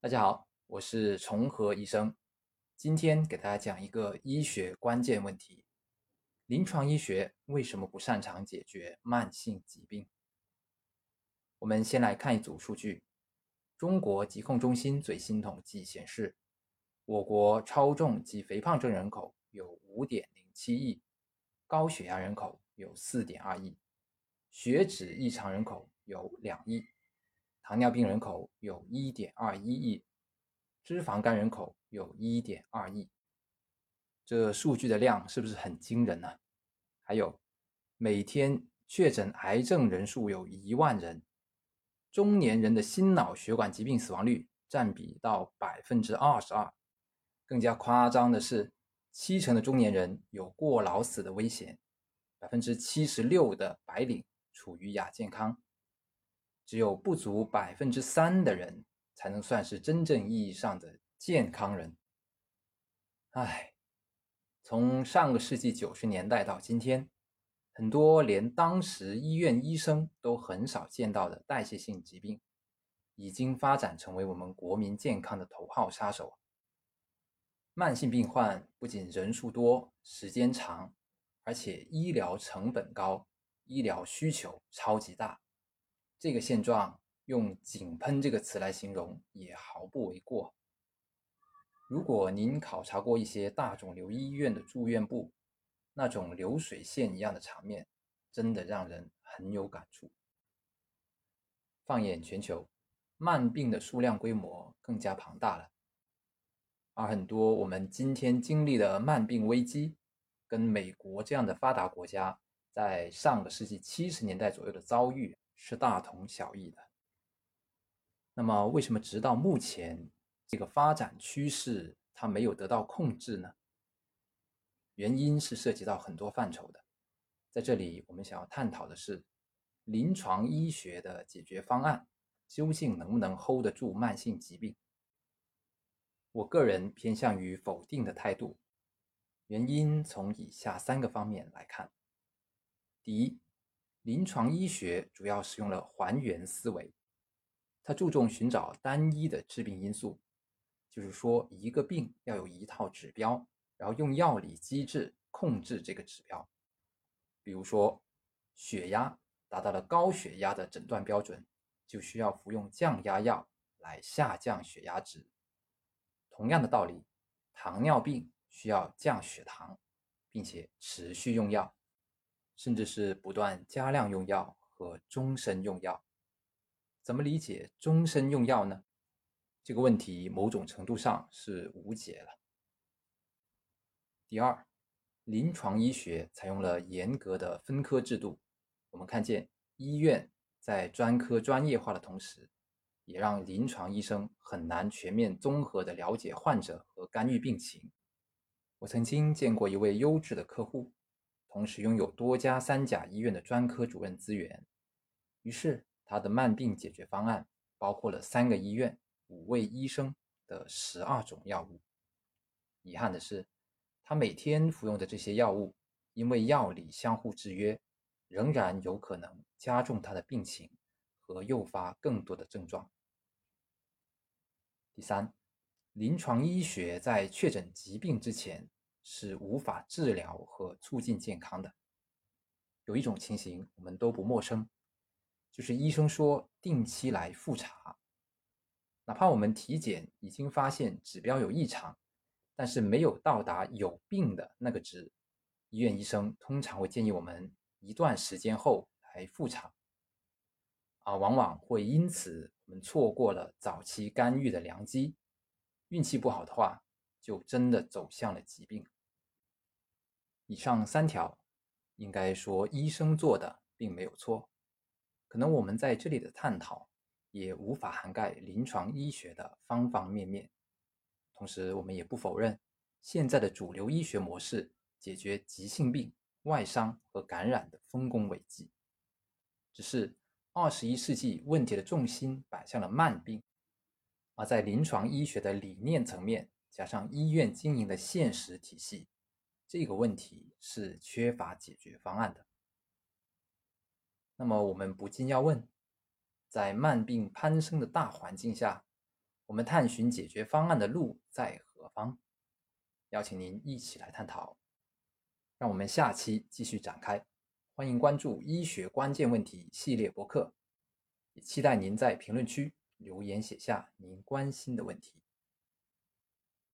大家好，我是重和医生，今天给大家讲一个医学关键问题：临床医学为什么不擅长解决慢性疾病？我们先来看一组数据：中国疾控中心最新统计显示，我国超重及肥胖症人口有5.07亿，高血压人口有4.2亿，血脂异常人口有2亿。糖尿病人口有1.21亿，脂肪肝人口有1.2亿，这数据的量是不是很惊人呢？还有，每天确诊癌症人数有一万人，中年人的心脑血管疾病死亡率占比到百分之二十二，更加夸张的是，七成的中年人有过劳死的危险，百分之七十六的白领处于亚健康。只有不足百分之三的人才能算是真正意义上的健康人。唉，从上个世纪九十年代到今天，很多连当时医院医生都很少见到的代谢性疾病，已经发展成为我们国民健康的头号杀手。慢性病患不仅人数多、时间长，而且医疗成本高，医疗需求超级大。这个现状用“井喷”这个词来形容也毫不为过。如果您考察过一些大肿瘤医院的住院部，那种流水线一样的场面，真的让人很有感触。放眼全球，慢病的数量规模更加庞大了，而很多我们今天经历的慢病危机，跟美国这样的发达国家在上个世纪七十年代左右的遭遇。是大同小异的。那么，为什么直到目前这个发展趋势它没有得到控制呢？原因是涉及到很多范畴的。在这里，我们想要探讨的是，临床医学的解决方案究竟能不能 hold 得住慢性疾病？我个人偏向于否定的态度。原因从以下三个方面来看：第一，临床医学主要使用了还原思维，它注重寻找单一的致病因素，就是说一个病要有一套指标，然后用药理机制控制这个指标。比如说，血压达到了高血压的诊断标准，就需要服用降压药来下降血压值。同样的道理，糖尿病需要降血糖，并且持续用药。甚至是不断加量用药和终身用药，怎么理解终身用药呢？这个问题某种程度上是无解了。第二，临床医学采用了严格的分科制度，我们看见医院在专科专业化的同时，也让临床医生很难全面综合的了解患者和干预病情。我曾经见过一位优质的客户。同时拥有多家三甲医院的专科主任资源，于是他的慢病解决方案包括了三个医院、五位医生的十二种药物。遗憾的是，他每天服用的这些药物，因为药理相互制约，仍然有可能加重他的病情和诱发更多的症状。第三，临床医学在确诊疾病之前。是无法治疗和促进健康的。有一种情形我们都不陌生，就是医生说定期来复查，哪怕我们体检已经发现指标有异常，但是没有到达有病的那个值，医院医生通常会建议我们一段时间后来复查。啊，往往会因此我们错过了早期干预的良机，运气不好的话，就真的走向了疾病。以上三条，应该说医生做的并没有错，可能我们在这里的探讨也无法涵盖临床医学的方方面面。同时，我们也不否认现在的主流医学模式解决急性病、外伤和感染的丰功伟绩，只是二十一世纪问题的重心摆向了慢病，而在临床医学的理念层面，加上医院经营的现实体系。这个问题是缺乏解决方案的。那么我们不禁要问：在慢病攀升的大环境下，我们探寻解决方案的路在何方？邀请您一起来探讨。让我们下期继续展开。欢迎关注“医学关键问题”系列博客，也期待您在评论区留言写下您关心的问题。